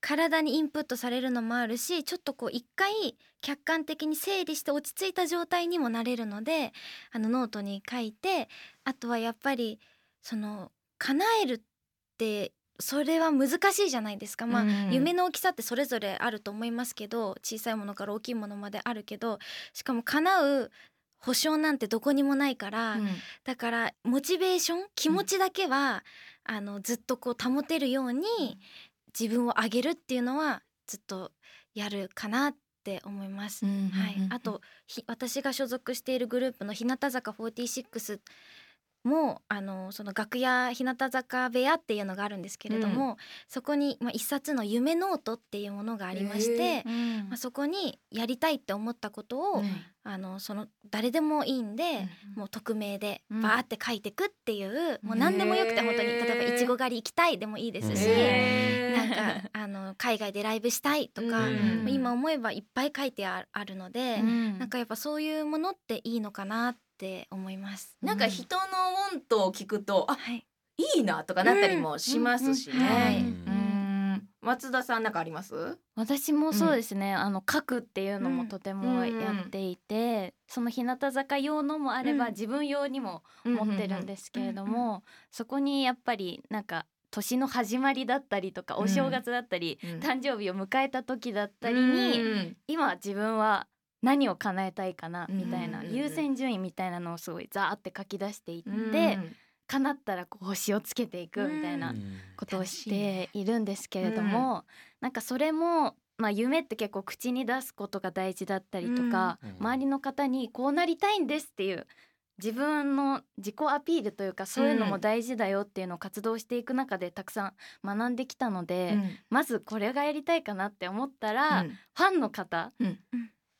体にインプットされるのもあるしちょっとこう一回客観的に整理して落ち着いた状態にもなれるのであのノートに書いてあとはやっぱりその叶えるってそれは難しいじゃないですか、まあうん。夢の大きさってそれぞれあると思いますけど小さいものから大きいものまであるけどしかも叶う保証なんてどこにもないから、だからモチベーション気持ちだけは、あのずっとこう保てるように自分を上げるっていうのはずっとやるかなって思います。はい、あとひ私が所属しているグループの日向坂46もあのその楽屋日向坂部屋っていうのがあるんですけれども、そこに、まあ、一冊の夢ノートっていうものがありまして、まあ、そこにやりたいって思ったことを、あのその誰でもいいんで、もう匿名でうんバーって書いてくっていう、もう何でもよくて本当に。例えばいちご狩り行きたいでもいいですし、なんかあの海外でライブしたいとか、うん今思えばいっぱい書いてああるので、なんかやっぱそういうものっていいのかなって思います。なんか人のウォントを聞くと、あはい、いいなとかなったりもしますしね。松田さんなんかあります？私もそうですね、あの書くっていうのもとてもうんやっていて、その日向坂用のもあれば、うん。自分用にも持ってるんですけれども、そこにやっぱりなんか年の始まりだったりとか、うんお正月だったり、うん。誕生日を迎えた時だったりに、うん。今自分は何を叶えたいかなみたいなうんうん。うん優先順位みたいなのをすごいザーって書き出していって、うん。叶ったらこう星をつけていくみたいなことをしているんですけれども、なんかそれも、まあ、夢って結構口に出すことが大事だったりとか、うん。周りの方にこうなりたいんですっていう自分の自己アピールというかそういうのも大事だよっていうのを活動していく中でたくさん学んできたので、うん。まずこれがやりたいかなって思ったら、うん。ファンの方うん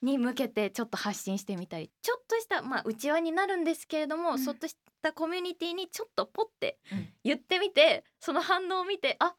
に向けてちょっと発信してみたりちょっとしたまあ内輪になるんですけれども、ん。そっとしたコミュニティにちょっとポッてうん。言ってみて、その反応を見てあ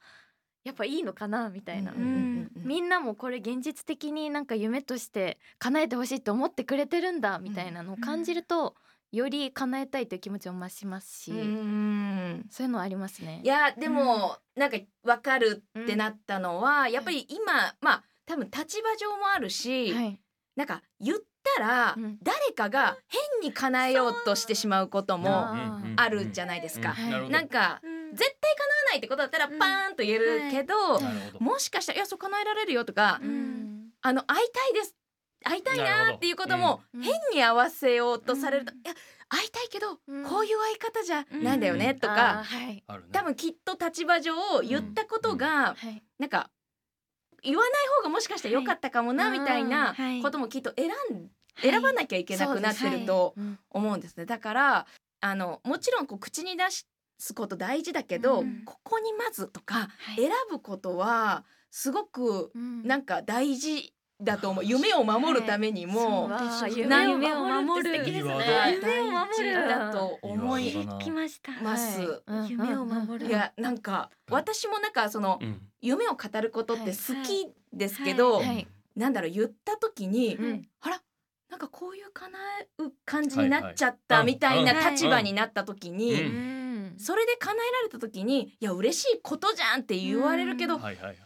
やっぱいいのかなみたいな、うんうんうんみんなもこれ現実的になんか夢として叶えてほしいと思ってくれてるんだみたいなのを感じると、より叶えたいという気持ちも増しますし、うんそういうのはありますね。い。やでも、なんか分かるってなったのは、やっぱり今まあ多分立場上もあるし、はい、なんか言ったら、うん。誰かが変に叶えようとしてしまうこともあるじゃないですか。はい。なんか絶対叶わないってことだったらパーンと言えるけど、もしかしたら「いやそう叶えられるよ」とか、うん。あの会いたいです会いたいなっていうこともうん。変に合わせようとされると、ういや会いたいけど、うん。こういう会い方じゃないんだよね、うん。とか、多分きっと立場上言ったことが、はい。なんか言わない方がもしかしたら良かったかもな、はいみたいなはい。こともきっと選ん選ばなきゃいけなくなってるとうん。思うんですね。だからあのもちろんこう口に出すこと大事だけど、うんここにまずとかはい。選ぶことはすごくうん。なんか大事だと思う。夢を守るためにも、わあそうな夢を守る。夢を守る事だと思いました。ます。はい。夢を守る。いやなんか私もなんかそのうん。夢を語ることって好きですけど、はい。はい。なんだろう言った時に、うん。あらなんかこういう叶う感じになっちゃっはいはい。たみたいなうん立場になった時に、うん。うん。それで叶えられた時にいや嬉しいことじゃんって言われるけど、はいはいはい。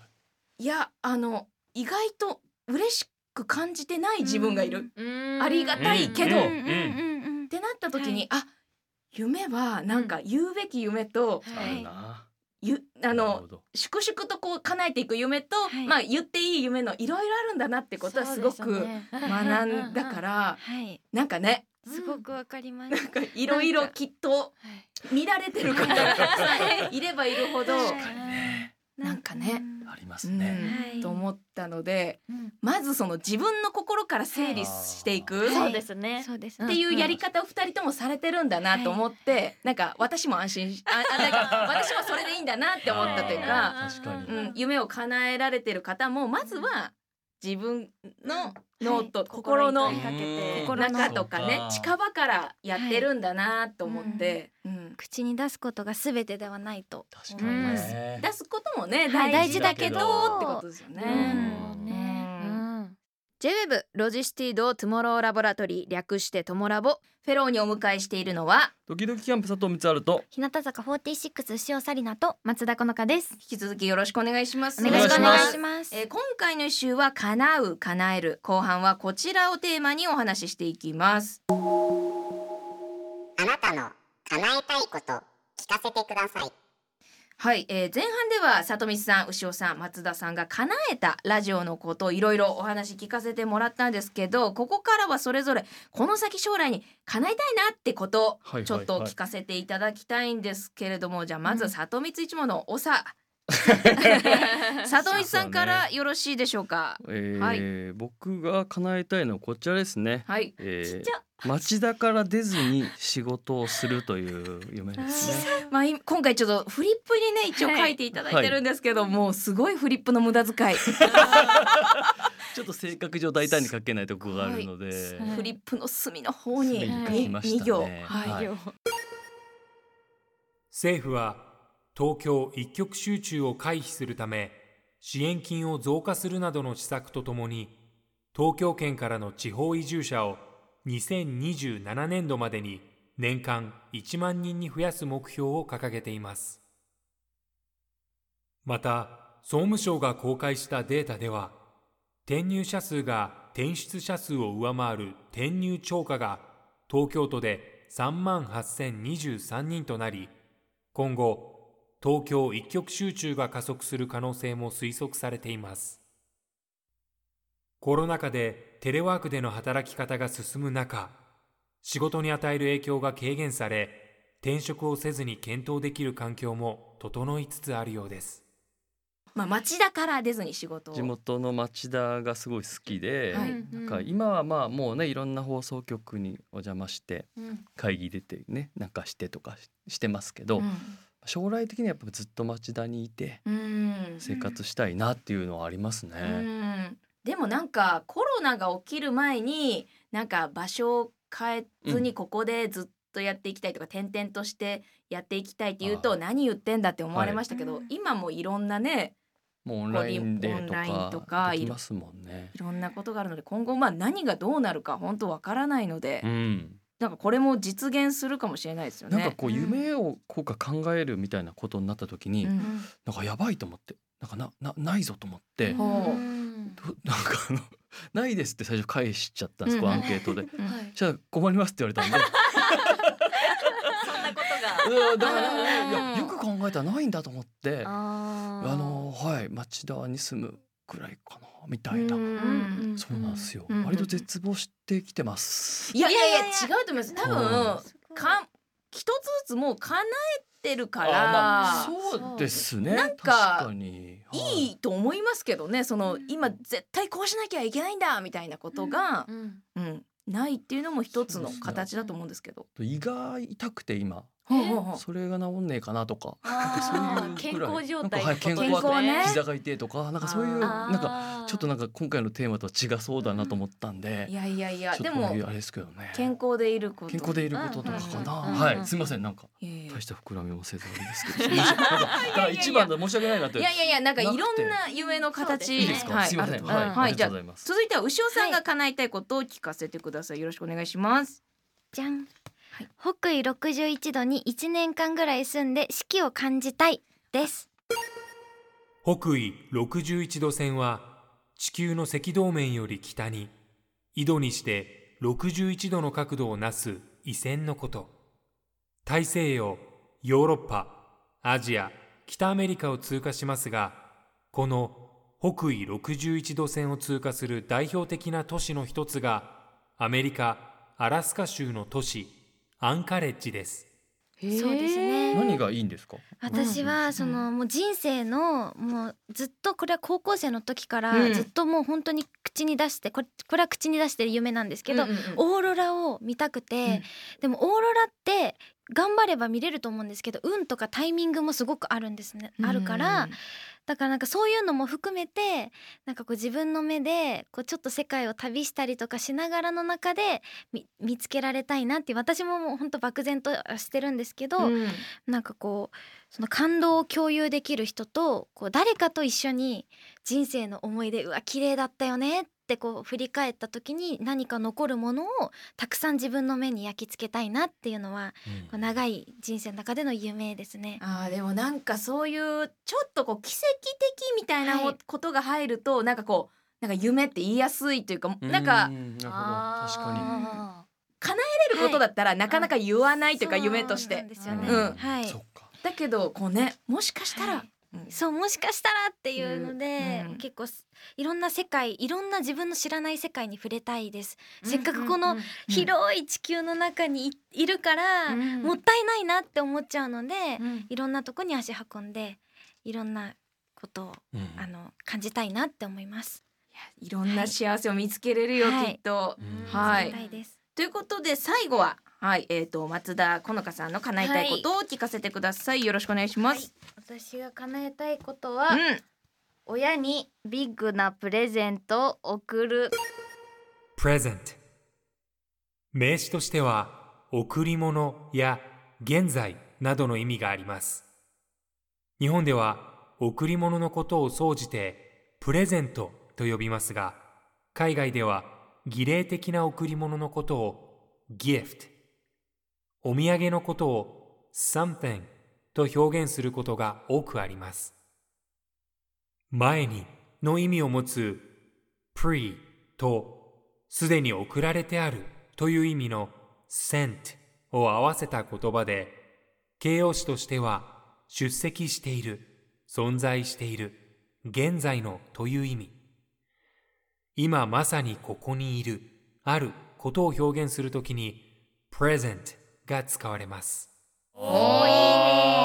いやあの意外と嬉しく感じてない自分がいる、うん。ありがたいけど。うん。うんうんうんってなった時に、あ夢はなんか言うべき夢と、あはい。るな。ゆあの粛々とこう叶えていく夢と、はい。まあ言っていい夢のいろいろあるんだなってことはすごく 学んだからはい。なんかねすごくわかります。なんかいろいろきっと見られてる方がい。ればいるほど、はいなんかねありますうん。ねはい。と思ったのでうん。まずその自分の心から整理していく。そうっですね。そうです。ね。ていうやり方を二人ともされてるんだなと思って、なんか私も安心しああなんか 私もそれでいいんだなって思ったというか。あー。確かに。うん、夢を叶えられてる方もまずは自分のノート、はい心の中とかね近場からやってるんだなと思って、うん口に出すことがすべてではないと。確かにね。出すこともねはい。大事だけど大事だけど。ってことですよね。うんうんうん J-WEB ロジスティードトゥモローラボラトリー略してトモラボフェローにお迎えしているのはドキドキキャンプ佐藤満春と日向坂46潮紗理菜と松田好花です引き続きよろしくお願いします。お願いします。えー今回のイシューは叶う叶える後半はこちらをテーマにお話ししていきます。あなたの叶えたいこと聞かせてくださいはい、えー前半ではサトミツさん潮さん松田さんが叶えたラジオのことをいろいろお話聞かせてもらったんですけどここからはそれぞれこの先将来に叶えたいなってことはいはいはい。ちょっと聞かせていただきたいんですけれども、じゃあまずは里光一門の長。里光さんからよろしいでしょうか？えーはい。僕が叶えたいのはこちらですね、はい、えー、町田から出ずに仕事をするという夢ですね。まあ、い今回ちょっとフリップにね一応書いていただいてるんですけど、もうすごいフリップの無駄遣い。ちょっと性格上大胆に書けないところがあるので、フリップの隅の方に隅に書にきましたね。二行、はい。はい。政府は東京一極集中を回避するため支援金を増加するなどの施策とともに東京圏からの地方移住者を2027年度までに年間1万人に増やす目標を掲げています。また総務省が公開したデータでは転入者数が転出者数を上回る転入超過が東京都で3万8023人となり今後東京一極集中が加速する可能性も推測されています。コロナ禍でテレワークでの働き方が進む中、仕事に与える影響が軽減され、転職をせずに検討できる環境も整いつつあるようです。まあ町田から出ずに仕事を。地元の町田がすごい好きで、はい。なんか今はまあもうねいろんな放送局にお邪魔してうん。会議出てねなんかしてとかししてますけど、将来的にはやっぱずっと町田にいてうん。うん生活したいなっていうのはありますうね。んでもなんかコロナが起きる前になんか場所を変えずにここでずっとやっていきたいとか転々としてやっていきたいって言うと何言ってんだって思われましたけど、はい。今もいろんなねもうオンラインでとかかできますもんね。いろんなことがあるので今後まあ何がどうなるか本当わからないので、うん、なんかこれも実現するかもしれないですよね。なんかこう夢をこうか考えるみたいなことになった時に、うん。なんかやばいと思ってなんかななないぞと思って、ほう。うんどなんかあのないですって最初返しちゃったんです、こううん。アンケートで。じゃあ困りますって言われたんで。そんなことが。うんだからよく考えたらないんだと思ってあのはい町田に住むくらいかなみたいな、うんそうなんですよ、うん割と絶望してきてます、いやいやいや違うと思います。多分うん。か一つずつもう叶えてるかあまあらそう。ですね。なんか確かに。い。いと思いますけどね。その今絶対こうしなきゃいけないんだみたいなことが、うんうん、ないっていうのも一つの形だと思うんですけど。胃が痛くて今それが治んねえかなとか。あなんかーそういうぐらい健康状態なんかはいってこと健康健康ね膝が痛いとかなんかそういうなんかちょっとなんか今回のテーマとは違そうだなと思ったんでいやいやいやでもとあれですけどね。健康でいること健康でいることとかかな、うんうんはい。すみませんなんかいやいや大した膨らみもせずですけど。なんか一番だ申し訳ないなっていやいやいやなんかいろんな夢の形。いいですか、はい。すみません。はい、はい。ありがとうございます。続いては牛尾さんが叶えたいことを聞かせてください。よろしくお願いします。じゃん、はい。北緯61度に1年間ぐらい住んで四季を感じたいです。北緯61度線は地球の赤道面より北に緯度にして61度の角度をなす緯線のこと。大西洋ヨーロッパアジア北アメリカを通過しますがこの北緯61度線を通過する代表的な都市の一つがアメリカアラスカ州の都市アンカレッジです。そうですね。何がいいんですか？私はそのもう人生のもうずっとこれは高校生の時かうん。らずっともう本当に口に出してこれこれは口に出してる夢なんですけど、うんうんうん。オーロラを見たくて、でもオーロラって頑張れば見れると思うんですけど運とかタイミングもすごくあるんですね、あるからだからなんかそういうのも含めてなんかこう自分の目でこうちょっと世界を旅したりとかしながらの中でみ見つけられたいなって私ももう本当漠然としてるんですけど、うん。なんかこうその感動を共有できる人とこう誰かと一緒に人生の思い出うわ綺麗だったよねってこう振り返った時に何か残るものをたくさん自分の目に焼き付けたいなっていうのはこう長い人生の中での夢ですね。あーでもなんかそういうちょっとこう奇跡的みたいなはい。ことが入ると、なんかこうなんか夢って言いやすいというかなんかうなるほど。確かあ叶えれることだったらなかなか言わないというか夢として。ですよね。うん。はい。だけどこうねもしかしたら、はい。うんそうもしかしたらっていうので、うん。結構すいろんな世界いろんな自分の知らない世界に触れたいです。せっかくこの広い地球の中にいいるから、うん。もったいないなって思っちゃうので、うん。いろんなとこに足運んでいろんなことをうん。あの感じたいなって思います。いろんな幸せを見つけれるよ、はい。きっと。うん。はい。見つけたいです。ということで最後は、はいえー、と松田好花さんの叶えたいことを聞かせてください、よろしくお願いします。私が叶えたいことは、うん。親にビッグなプレゼントを贈る。Present 名詞としては贈り物や現在などの意味があります。日本では贈り物のことを総じてプレゼントと呼びますが海外では儀礼的な贈り物のことを gift お土産のことを something と表現することが多くあります。前にの意味を持つ pre とすでに送られてあるという意味の sent を合わせた言葉で形容詞としては出席している存在している現在のという意味。今まさにここにいるあることを表現するときに present が使われます。おーいいね。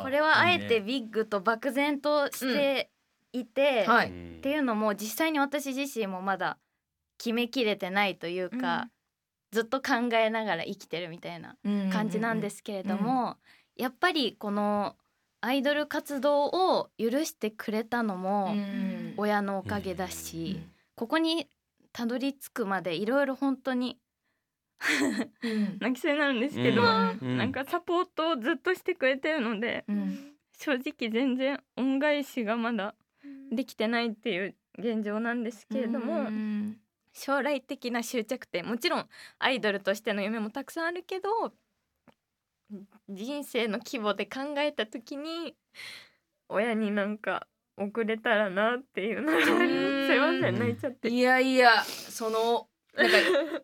ーこれはあえてビッグと漠然としていて、はい。っていうのも実際に私自身もまだ決めきれてないというか、ずっと考えながら生きてるみたいな感じなんですすけれども、やっぱりこのアイドル活動を許してくれたのも親のおかげだし、ここにたどり着くまでいろいろ本当に泣きそうになるんですけど、うん。なんかサポートをずっとしてくれてるので、正直全然恩返しがまだできてないっていう現状なんですけれども、将来的な終着点もちろんアイドルとしての夢もたくさんあるけど人生の規模で考えた時に親になんか遅れたらなっていうのが すいません泣いちゃって。いやいやそのなんか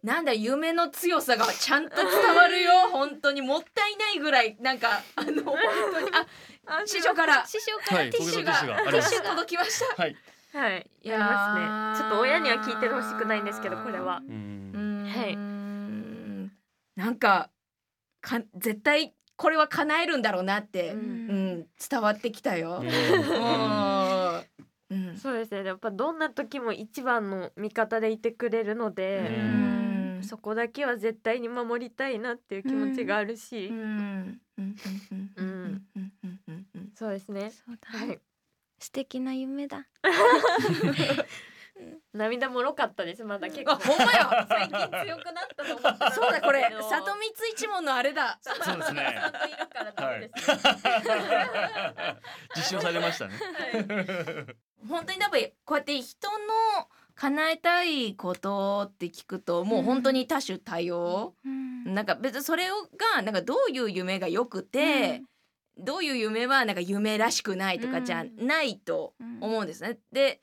なんだ夢の強さがちゃんと伝わるよ。本当にもったいないぐらい。なんかあの 本当にああ師匠から。師匠からはいティッシュが、ポケットティッシュがあります。ティッシュ届きました。はい。はい、いやりますね。ちょっと親には聞いてほしくないんですけど、これは。うん。はい。いなんかか絶対これは叶えるんだろうなって、ううんん伝わってきたよ。うん。うん、そうですね。やっぱどんな時も一番の味方でいてくれるので、そこだけは絶対に守りたいなっていう気持ちがあるし、そうですね。はい。素敵な夢だ。涙もろかったですまだ。結構。あほんまや最近強くなったと思っそうだこれ。里光一門のあれだ。そうですね。ちゃんといるからダメです、実証されましたね。本当にやっぱりこうやって人の叶えたいことって聞くともう本当に多種多様、なんか別にそれをがなんかどういう夢が良くて、どういう夢はなんか夢らしくないとかじゃないと思うんですね。で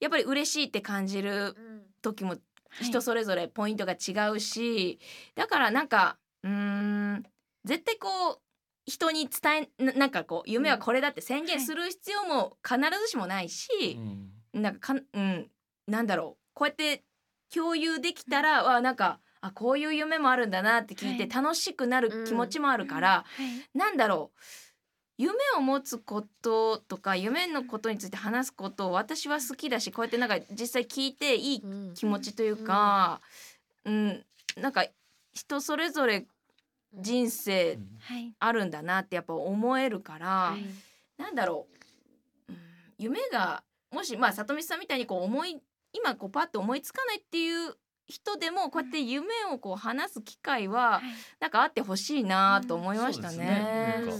やっぱり嬉しいって感じるうん。時も人それぞれポイントが違うし、だからなんかうーん絶対こう人に伝えななんかこう夢はこれだって宣言する必要も必ずしもないし、なんかかんうんなんだろう。こうやって共有できたらわなんかあこういう夢もあるんだなって聞いて楽しくなる気持ちもあるから、なんだろう夢を持つこととか夢のことについて話すことを私は好きだしこうやってなんか実際聞いていいうん気持ちというか、うんなんか人それぞれ人生はいあるんだなってやっぱ思えるから、なんだろう、うん、夢がもしまあ里見さんみたいにこう思い今こうパッと思いつかないっていう人でもこうやって夢をこう話す機会はなんかあってほしいなと思いましたね。そうで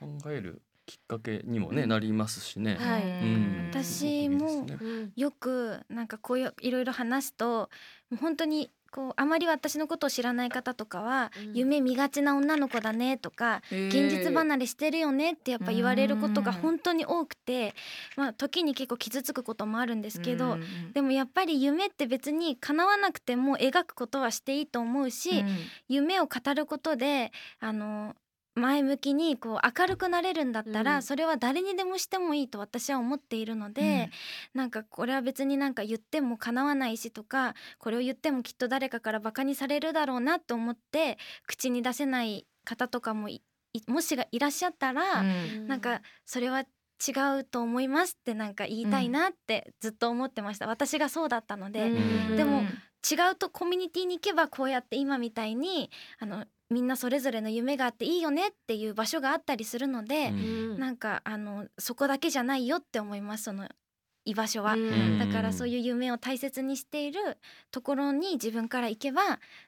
考えるきっかけにもねなりますしね。はい。うん。私もよくなんかこういういろいろ話すともう本当にこうあまり私のことを知らない方とかは、うん。夢見がちな女の子だねとか現実離れしてるよねってやっぱ言われることが本当に多くてまあ時に結構傷つくこともあるんですけど、でもやっぱり夢って別に叶わなくても描くことはしていいと思うし、夢を語ることであの前向きにこう明るくなれるんだったら、うん。それは誰にでもしてもいいと私は思っているので、なんかこれは別になんか言っても叶わないしとかこれを言ってもきっと誰かからバカにされるだろうなと思って口に出せない方とかももしがいらっしゃったら、なんかそれは違うと思いますってなんか言いたいなってずっと思ってました。私がそうだったので、ん。でも違うとコミュニティに行けばこうやって今みたいにあのみんなそれぞれの夢があっていいよねっていう場所があったりするので、うん。なんかあのそこだけじゃないよって思いますその居場所は。うん。だからそういう夢を大切にしているところに自分から行けば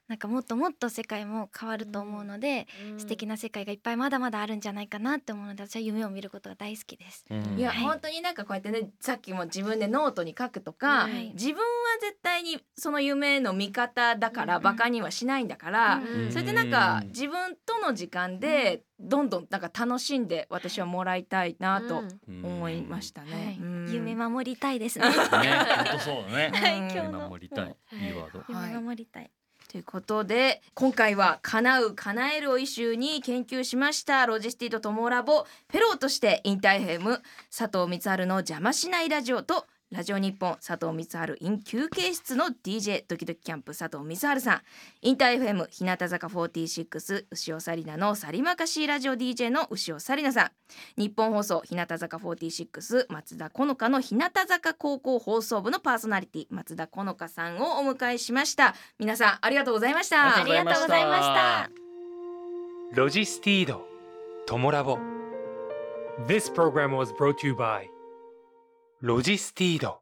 なんかもっともっと世界も変わると思うので、素敵な世界がいっぱいまだまだあるんじゃないかなって思うので私は夢を見ることが大好きです。うん。いや、はい。本当になんかこうやってねさっきも自分でノートに書くとか、はい。自分は絶対にその夢の見方だからうん。バカにはしないんだから、うん。それでなんか自分との時間でどんどんなんか楽しんで私はもらいたいなと思いましたね。はいうん夢守りたいですね。ね、本当そうだね。はい今日の守りたい、いいワード。はい夢守りたい。ということで今回は「叶う叶える」をイシューに研究しました LOGISTEED トモラボフェローとしてインター FM佐藤満春の邪魔しないラジオとラジオ日本佐藤光春 in 休憩室の DJ ドキドキキャンプ佐藤満春さんインター FM 日向坂46潮紗理菜のサリマカシーラジオ DJ の潮紗理菜さん。日本放送日向坂46松田好花の日向坂高校放送部のパーソナリティ松田好花さんをお迎えしました皆さんありがとうございましたありがとうございましたロジスティードトモラボ This program was brought to you by ロジスティード。